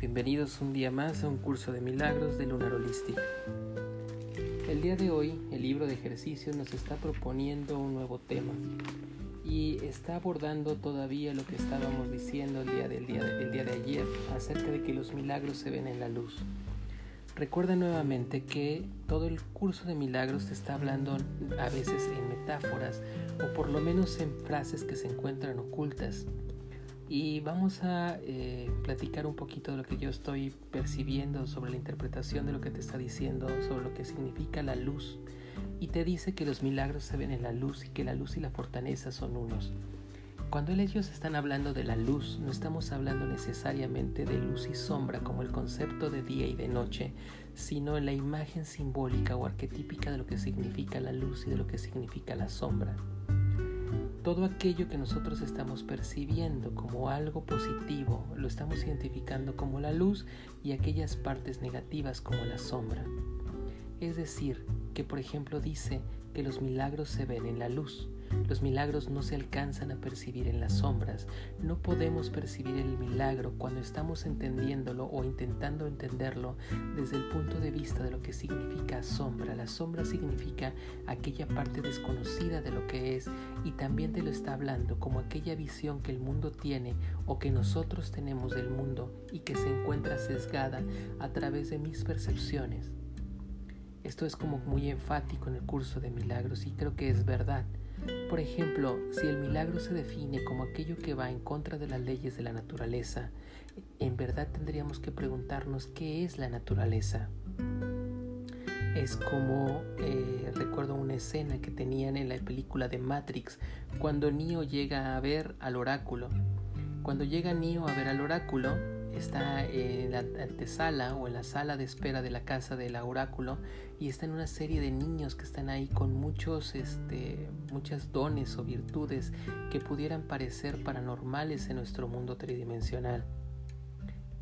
bienvenidos un día más a un curso de milagros de Lunar Holistic. El día de hoy, el libro de ejercicios nos está proponiendo un nuevo tema y está abordando todavía lo que estábamos diciendo el día, del día, del día de ayer acerca de que los milagros se ven en la luz. Recuerda nuevamente que todo el curso de milagros te está hablando a veces en metáforas o por lo menos en frases que se encuentran ocultas y vamos a eh, platicar un poquito de lo que yo estoy percibiendo sobre la interpretación de lo que te está diciendo, sobre lo que significa la luz. Y te dice que los milagros se ven en la luz y que la luz y la fortaleza son unos. Cuando ellos están hablando de la luz, no estamos hablando necesariamente de luz y sombra como el concepto de día y de noche, sino en la imagen simbólica o arquetípica de lo que significa la luz y de lo que significa la sombra todo aquello que nosotros estamos percibiendo como algo positivo lo estamos identificando como la luz y aquellas partes negativas como la sombra. Es decir, que por ejemplo dice que los milagros se ven en la luz, los milagros no se alcanzan a percibir en las sombras. No podemos percibir el milagro cuando estamos entendiéndolo o intentando entenderlo desde el punto de vista de lo que significa sombra. La sombra significa aquella parte desconocida de lo que es y también te lo está hablando como aquella visión que el mundo tiene o que nosotros tenemos del mundo y que se encuentra sesgada a través de mis percepciones. Esto es como muy enfático en el curso de milagros y creo que es verdad. Por ejemplo, si el milagro se define como aquello que va en contra de las leyes de la naturaleza, en verdad tendríamos que preguntarnos qué es la naturaleza. Es como eh, recuerdo una escena que tenían en la película de Matrix cuando Neo llega a ver al oráculo. Cuando llega Neo a ver al oráculo, está en la antesala o en la sala de espera de la casa del oráculo y está en una serie de niños que están ahí con muchos este muchas dones o virtudes que pudieran parecer paranormales en nuestro mundo tridimensional.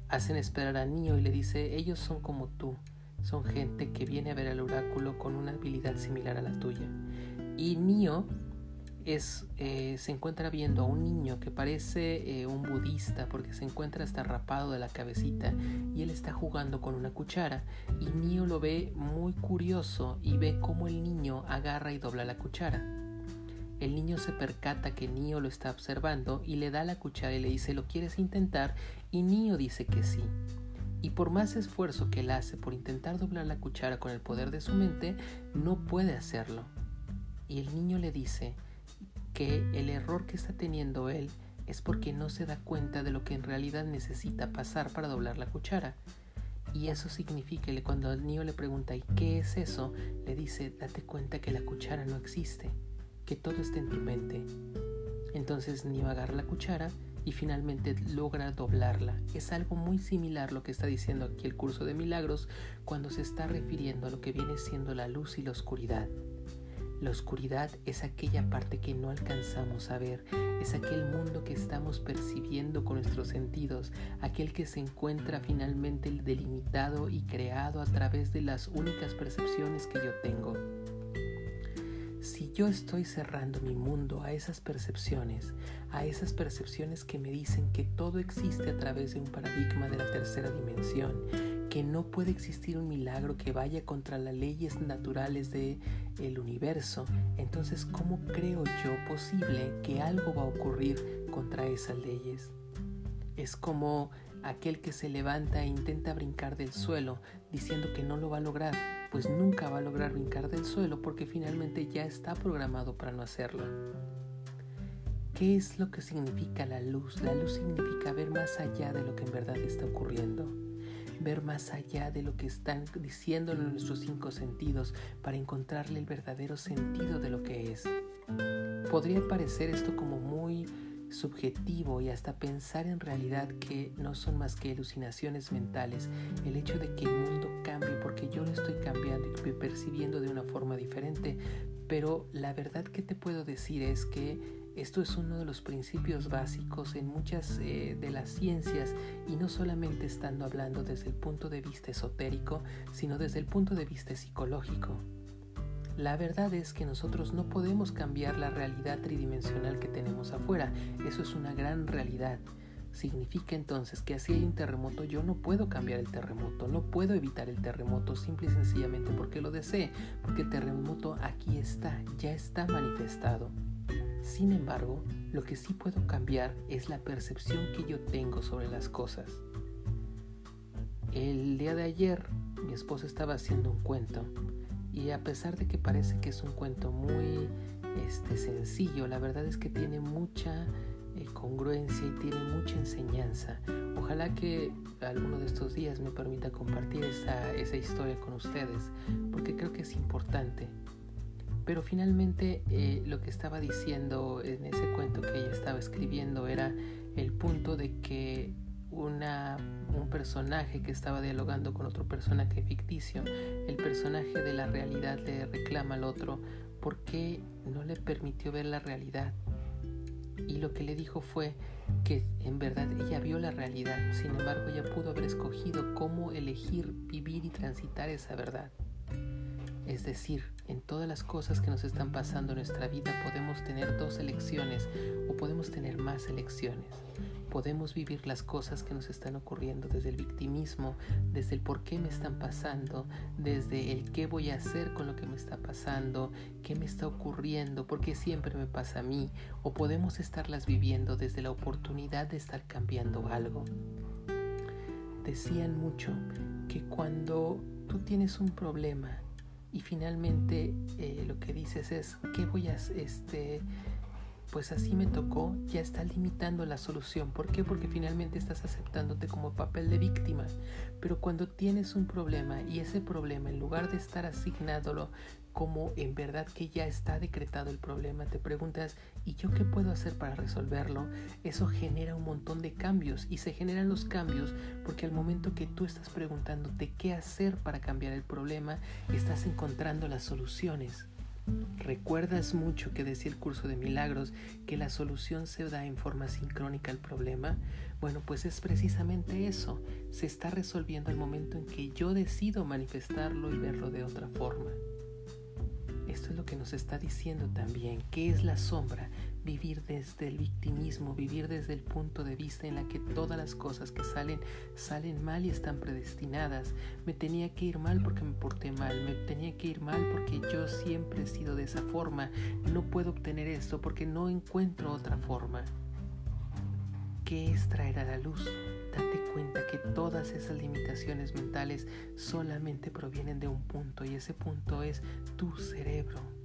Hacen esperar a Nio y le dice, ellos son como tú, son gente que viene a ver al oráculo con una habilidad similar a la tuya. Y Nio es, eh, se encuentra viendo a un niño que parece eh, un budista porque se encuentra hasta rapado de la cabecita y él está jugando con una cuchara y Nio lo ve muy curioso y ve cómo el niño agarra y dobla la cuchara. El niño se percata que Nio lo está observando y le da la cuchara y le dice ¿lo quieres intentar? y Nio dice que sí. Y por más esfuerzo que él hace por intentar doblar la cuchara con el poder de su mente, no puede hacerlo. Y el niño le dice, que el error que está teniendo él es porque no se da cuenta de lo que en realidad necesita pasar para doblar la cuchara. Y eso significa que cuando el niño le pregunta ¿y qué es eso? le dice date cuenta que la cuchara no existe, que todo está en tu mente. Entonces Nio agarra la cuchara y finalmente logra doblarla. Es algo muy similar lo que está diciendo aquí el curso de milagros cuando se está refiriendo a lo que viene siendo la luz y la oscuridad. La oscuridad es aquella parte que no alcanzamos a ver, es aquel mundo que estamos percibiendo con nuestros sentidos, aquel que se encuentra finalmente delimitado y creado a través de las únicas percepciones que yo tengo. Si yo estoy cerrando mi mundo a esas percepciones, a esas percepciones que me dicen que todo existe a través de un paradigma de la tercera dimensión, que no puede existir un milagro que vaya contra las leyes naturales del el universo, entonces ¿cómo creo yo posible que algo va a ocurrir contra esas leyes? Es como aquel que se levanta e intenta brincar del suelo diciendo que no lo va a lograr, pues nunca va a lograr brincar del suelo porque finalmente ya está programado para no hacerlo. ¿Qué es lo que significa la luz? La luz significa ver más allá de lo que en verdad está ocurriendo ver más allá de lo que están diciendo nuestros cinco sentidos para encontrarle el verdadero sentido de lo que es. Podría parecer esto como muy subjetivo y hasta pensar en realidad que no son más que alucinaciones mentales, el hecho de que el mundo cambie porque yo lo estoy cambiando y percibiendo de una forma diferente, pero la verdad que te puedo decir es que esto es uno de los principios básicos en muchas eh, de las ciencias y no solamente estando hablando desde el punto de vista esotérico, sino desde el punto de vista psicológico. La verdad es que nosotros no podemos cambiar la realidad tridimensional que tenemos afuera, eso es una gran realidad, Significa entonces que si hay un terremoto yo no puedo cambiar el terremoto, no puedo evitar el terremoto simple y sencillamente porque lo desee, porque el terremoto aquí está, ya está manifestado. Sin embargo, lo que sí puedo cambiar es la percepción que yo tengo sobre las cosas. El día de ayer mi esposa estaba haciendo un cuento y a pesar de que parece que es un cuento muy este, sencillo, la verdad es que tiene mucha eh, congruencia y tiene mucha enseñanza. Ojalá que alguno de estos días me permita compartir esa, esa historia con ustedes, porque creo que es importante. Pero finalmente eh, lo que estaba diciendo en ese cuento que ella estaba escribiendo era el punto de que una, un personaje que estaba dialogando con otro personaje ficticio, el personaje de la realidad le reclama al otro por qué no le permitió ver la realidad y lo que le dijo fue que en verdad ella vio la realidad, sin embargo ella pudo haber escogido cómo elegir vivir y transitar esa verdad. Es decir, en todas las cosas que nos están pasando en nuestra vida podemos tener dos elecciones o podemos tener más elecciones podemos vivir las cosas que nos están ocurriendo desde el victimismo, desde el por qué me están pasando, desde el qué voy a hacer con lo que me está pasando, qué me está ocurriendo, por qué siempre me pasa a mí, o podemos estarlas viviendo desde la oportunidad de estar cambiando algo. Decían mucho que cuando tú tienes un problema y finalmente eh, lo que dices es, ¿qué voy a este pues así me tocó, ya está limitando la solución. ¿Por qué? Porque finalmente estás aceptándote como papel de víctima. Pero cuando tienes un problema y ese problema, en lugar de estar asignádolo como en verdad que ya está decretado el problema, te preguntas, ¿y yo qué puedo hacer para resolverlo? Eso genera un montón de cambios y se generan los cambios porque al momento que tú estás preguntándote qué hacer para cambiar el problema, estás encontrando las soluciones. ¿Recuerdas mucho que decía el curso de milagros que la solución se da en forma sincrónica al problema? Bueno, pues es precisamente eso. Se está resolviendo al momento en que yo decido manifestarlo y verlo de otra forma. Esto es lo que nos está diciendo también. ¿Qué es la sombra? Vivir desde el victimismo, vivir desde el punto de vista en la que todas las cosas que salen salen mal y están predestinadas. Me tenía que ir mal porque me porté mal, me tenía que ir mal porque yo siempre he sido de esa forma. No puedo obtener esto porque no encuentro otra forma. ¿Qué es traer a la luz? Date cuenta que todas esas limitaciones mentales solamente provienen de un punto y ese punto es tu cerebro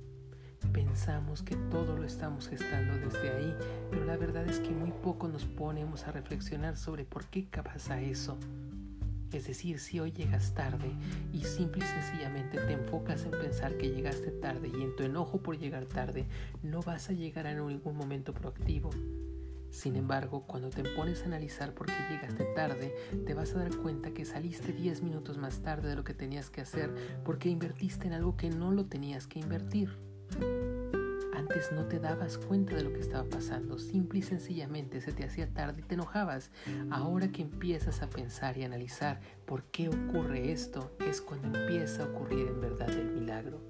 pensamos que todo lo estamos gestando desde ahí, pero la verdad es que muy poco nos ponemos a reflexionar sobre por qué pasa eso. Es decir, si hoy llegas tarde y simple y sencillamente te enfocas en pensar que llegaste tarde y en tu enojo por llegar tarde, no vas a llegar a ningún momento proactivo. Sin embargo, cuando te pones a analizar por qué llegaste tarde, te vas a dar cuenta que saliste 10 minutos más tarde de lo que tenías que hacer porque invertiste en algo que no lo tenías que invertir. Antes no te dabas cuenta de lo que estaba pasando, simple y sencillamente se te hacía tarde y te enojabas. Ahora que empiezas a pensar y analizar por qué ocurre esto, es cuando empieza a ocurrir en verdad el milagro.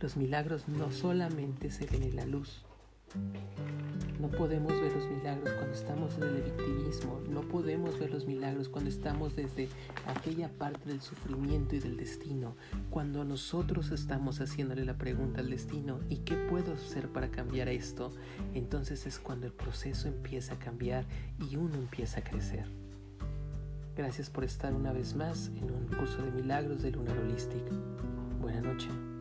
Los milagros no solamente se ven en la luz, no podemos ver los milagros cuando estamos desde el victimismo, no podemos ver los milagros cuando estamos desde aquella parte del sufrimiento y del destino, cuando nosotros estamos haciéndole la pregunta al destino, ¿y qué puedo hacer para cambiar esto? Entonces es cuando el proceso empieza a cambiar y uno empieza a crecer. Gracias por estar una vez más en un curso de milagros de Lunar Holistic. Buenas noches.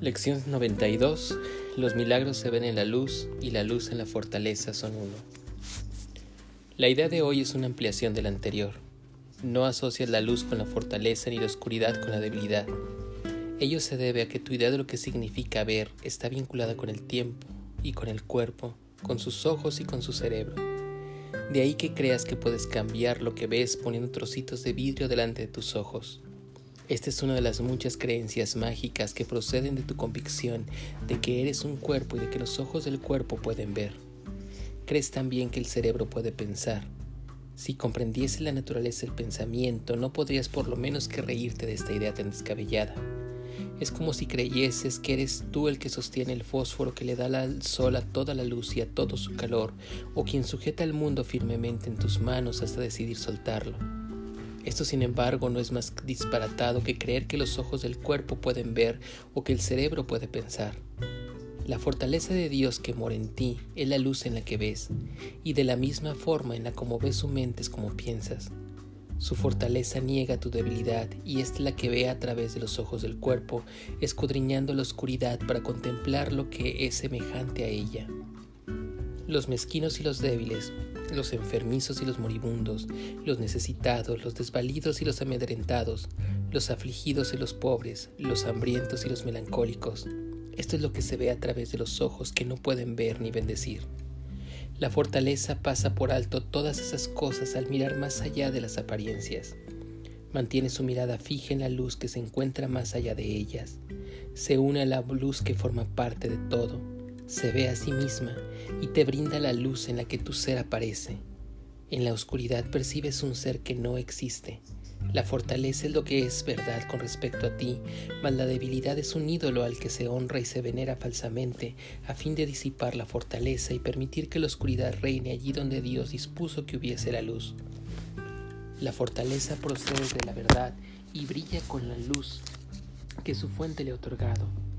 Lección 92. Los milagros se ven en la luz y la luz en la fortaleza son uno. La idea de hoy es una ampliación de la anterior. No asocias la luz con la fortaleza ni la oscuridad con la debilidad. Ello se debe a que tu idea de lo que significa ver está vinculada con el tiempo y con el cuerpo, con sus ojos y con su cerebro. De ahí que creas que puedes cambiar lo que ves poniendo trocitos de vidrio delante de tus ojos. Esta es una de las muchas creencias mágicas que proceden de tu convicción de que eres un cuerpo y de que los ojos del cuerpo pueden ver. Crees también que el cerebro puede pensar. Si comprendiese la naturaleza del pensamiento, no podrías por lo menos que reírte de esta idea tan descabellada. Es como si creyeses que eres tú el que sostiene el fósforo que le da al sol a toda la luz y a todo su calor, o quien sujeta el mundo firmemente en tus manos hasta decidir soltarlo. Esto, sin embargo, no es más disparatado que creer que los ojos del cuerpo pueden ver o que el cerebro puede pensar. La fortaleza de Dios que mora en ti es la luz en la que ves, y de la misma forma en la como ves su mente es como piensas. Su fortaleza niega tu debilidad y es la que ve a través de los ojos del cuerpo, escudriñando la oscuridad para contemplar lo que es semejante a ella. Los mezquinos y los débiles, los enfermizos y los moribundos, los necesitados, los desvalidos y los amedrentados, los afligidos y los pobres, los hambrientos y los melancólicos. Esto es lo que se ve a través de los ojos que no pueden ver ni bendecir. La fortaleza pasa por alto todas esas cosas al mirar más allá de las apariencias. Mantiene su mirada fija en la luz que se encuentra más allá de ellas. Se une a la luz que forma parte de todo. Se ve a sí misma y te brinda la luz en la que tu ser aparece. En la oscuridad percibes un ser que no existe, la fortaleza es lo que es verdad con respecto a ti, mas la debilidad es un ídolo al que se honra y se venera falsamente, a fin de disipar la fortaleza y permitir que la oscuridad reine allí donde Dios dispuso que hubiese la luz. La fortaleza procede de la verdad y brilla con la luz que su fuente le ha otorgado.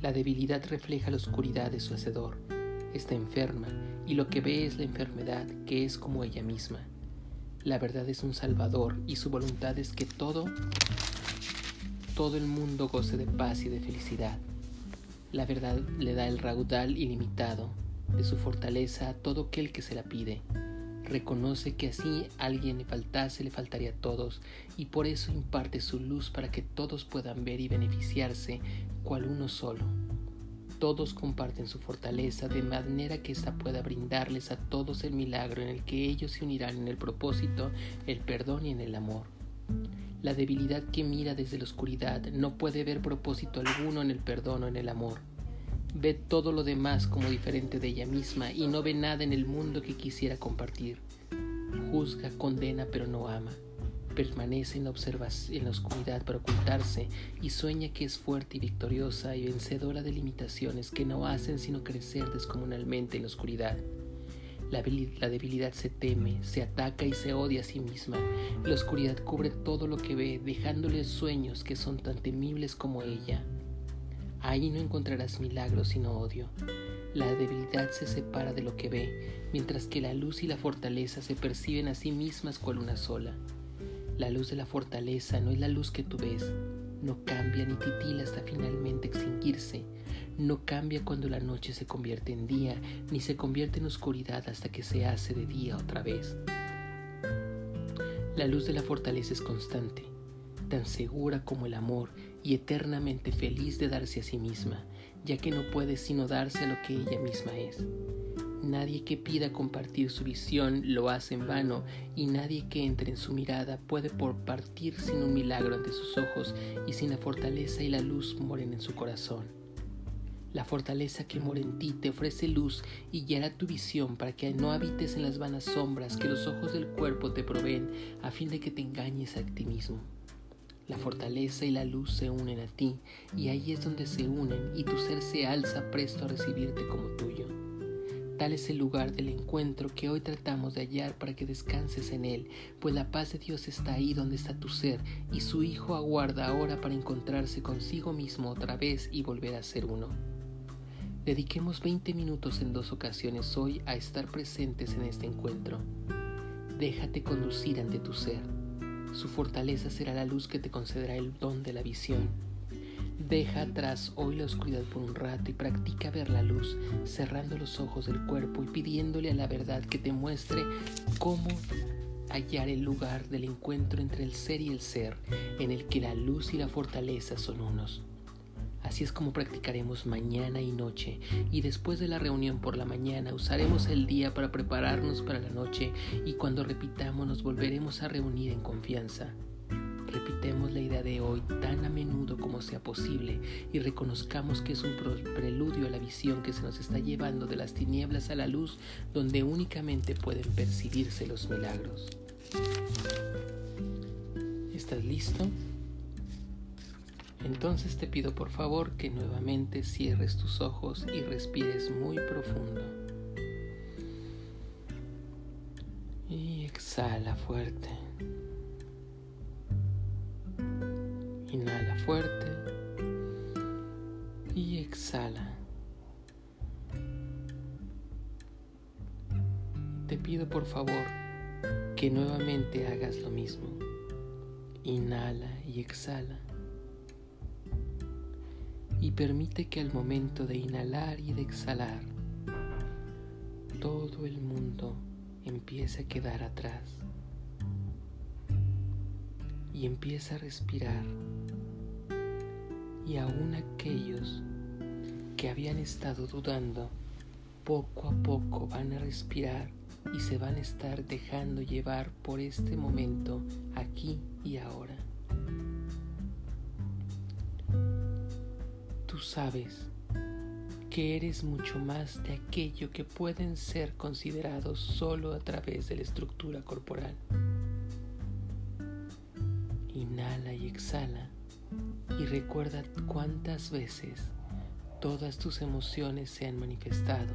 La debilidad refleja la oscuridad de su hacedor. Está enferma y lo que ve es la enfermedad, que es como ella misma. La verdad es un salvador y su voluntad es que todo, todo el mundo goce de paz y de felicidad. La verdad le da el raudal ilimitado de su fortaleza a todo aquel que se la pide. Reconoce que así alguien le faltase, le faltaría a todos, y por eso imparte su luz para que todos puedan ver y beneficiarse cual uno solo. Todos comparten su fortaleza de manera que ésta pueda brindarles a todos el milagro en el que ellos se unirán en el propósito, el perdón y en el amor. La debilidad que mira desde la oscuridad no puede ver propósito alguno en el perdón o en el amor. Ve todo lo demás como diferente de ella misma y no ve nada en el mundo que quisiera compartir. Juzga, condena, pero no ama permanece en la, en oscuridad para ocultarse y sueña que es fuerte y victoriosa y vencedora de limitaciones que no hacen sino crecer descomunalmente en la oscuridad. La, la, debilidad se teme, se ataca y se odia a sí misma. La oscuridad cubre todo lo que ve, dejándole sueños que son tan temibles como ella. Ahí no encontrarás milagros sino odio. La debilidad se separa de lo que ve, mientras que la luz y la fortaleza se perciben a sí mismas cual una sola. La luz de la fortaleza no es la luz que tú ves, no cambia ni titila hasta finalmente extinguirse, no cambia cuando la noche se convierte en día, ni se convierte en oscuridad hasta que se hace de día otra vez. La luz de la fortaleza es constante, tan segura como el amor y eternamente feliz de darse a sí misma, ya que no puede sino darse a lo que ella misma es. Nadie que pida compartir su visión lo hace en vano y nadie que entre en su mirada puede por partir sin un milagro ante sus ojos y sin la fortaleza y la luz moren en su corazón. La fortaleza que mora en ti te ofrece luz y guiará tu visión para que no habites en las vanas sombras que los ojos del cuerpo te proveen a fin de que te engañes a ti mismo. La fortaleza y la luz se unen a ti y ahí es donde se unen y tu ser se alza presto a recibirte como tuyo. Tal es el lugar del encuentro que hoy tratamos de hallar para que descanses en él, pues la paz de Dios está ahí donde está tu ser, y su Hijo aguarda ahora para encontrarse consigo mismo otra vez y volver a ser uno. Dediquemos 20 minutos en dos ocasiones hoy a estar presentes en este encuentro. Déjate conducir ante tu ser. Su fortaleza será la luz que te concederá el don de la visión Deja atrás hoy la oscuridad por un rato y practica ver la luz, cerrando los ojos del cuerpo y pidiéndole a la verdad que te muestre cómo hallar el lugar del encuentro entre el ser y el ser, en el que la luz y la fortaleza son unos. Así es como practicaremos mañana y noche, y después de la reunión por la mañana usaremos el día para prepararnos para la noche, y cuando repitamos nos volveremos a reunir en confianza Repitemos la idea de hoy tan a menudo como sea posible y reconozcamos que es un preludio a la visión que se nos está llevando de las tinieblas a la luz donde únicamente pueden percibirse los milagros. ¿Estás listo? Entonces te pido por favor que nuevamente cierres tus ojos y respires muy profundo. Y exhala fuerte. Inhala fuerte y exhala. Te pido por favor que nuevamente hagas lo mismo. Inhala y exhala y permite que al momento de inhalar y de exhalar, todo el mundo empiece a quedar atrás y empieza a respirar y aún aquellos que habían estado dudando poco a poco van a respirar y se van a estar dejando llevar por este momento aquí y ahora. Sabes que eres mucho más de aquello que pueden ser considerados solo a través de la estructura corporal. Inhala y exhala y recuerda cuántas veces todas tus emociones se han manifestado,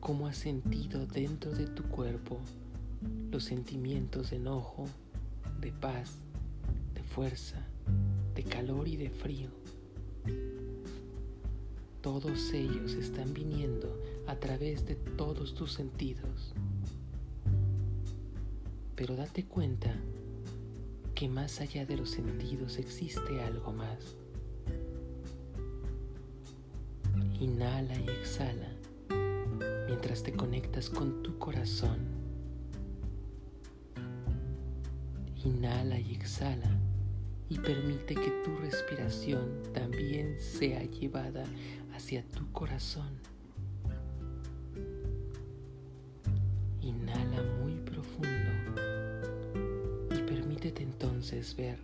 cómo has sentido dentro de tu cuerpo los sentimientos de enojo, de paz, de fuerza, de calor y de frío todos ellos están viniendo a través de todos tus sentidos. Pero date cuenta que más allá de los sentidos existe algo más. Inhala y exhala mientras te conectas con tu corazón. Inhala y exhala y permite que tu respiración también sea llevada hacia tu corazón. Inhala muy profundo y permítete entonces ver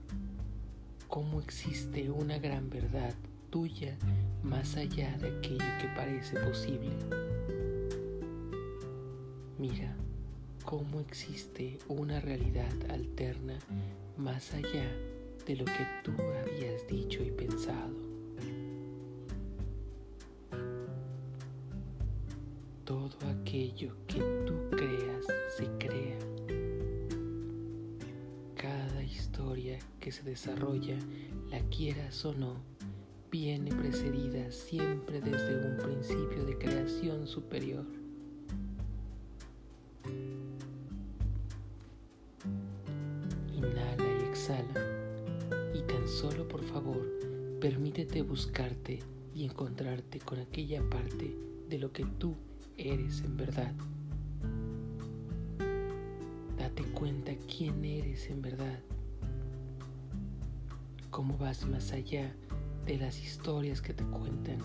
cómo existe una gran verdad tuya más allá de aquello que parece posible. Mira cómo existe una realidad alterna más allá de lo que tú habías dicho y pensado. Todo aquello que tú creas se crea. Cada historia que se desarrolla, la quieras o no, viene precedida siempre desde un principio de creación superior. Inhala y exhala solo por favor permítete buscarte y encontrarte con aquella parte de lo que tú eres en verdad. Date cuenta quién eres en verdad. Cómo vas más allá de las historias que te cuentan.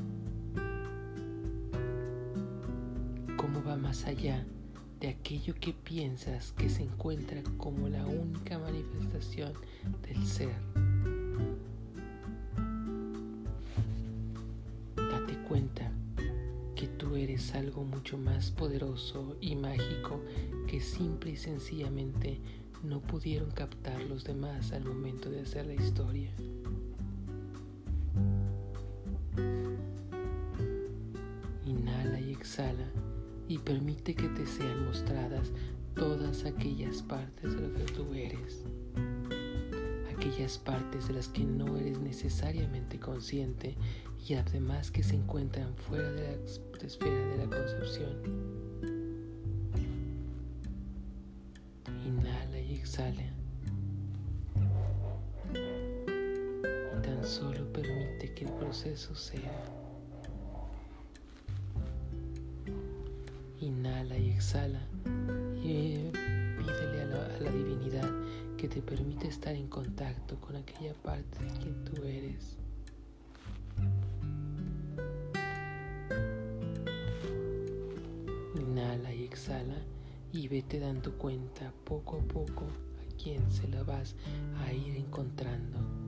Cómo va más allá de aquello que piensas que se encuentra como la única manifestación del ser. Mucho más poderoso y mágico que simple y sencillamente no pudieron captar los demás al momento de hacer la historia. Inhala y exhala y permite que te sean mostradas todas aquellas partes de lo que tú eres, aquellas partes de las que no eres necesariamente consciente y además que se encuentran fuera de la esfera de la concepción. Inhala y exhala. Y tan solo permite que el proceso sea. Inhala y exhala. Y pídele a la, a la divinidad que te permite estar en contacto con aquella parte de quien tú eres. Exhala y vete dando cuenta poco a poco quién se la vas a ir encontrando.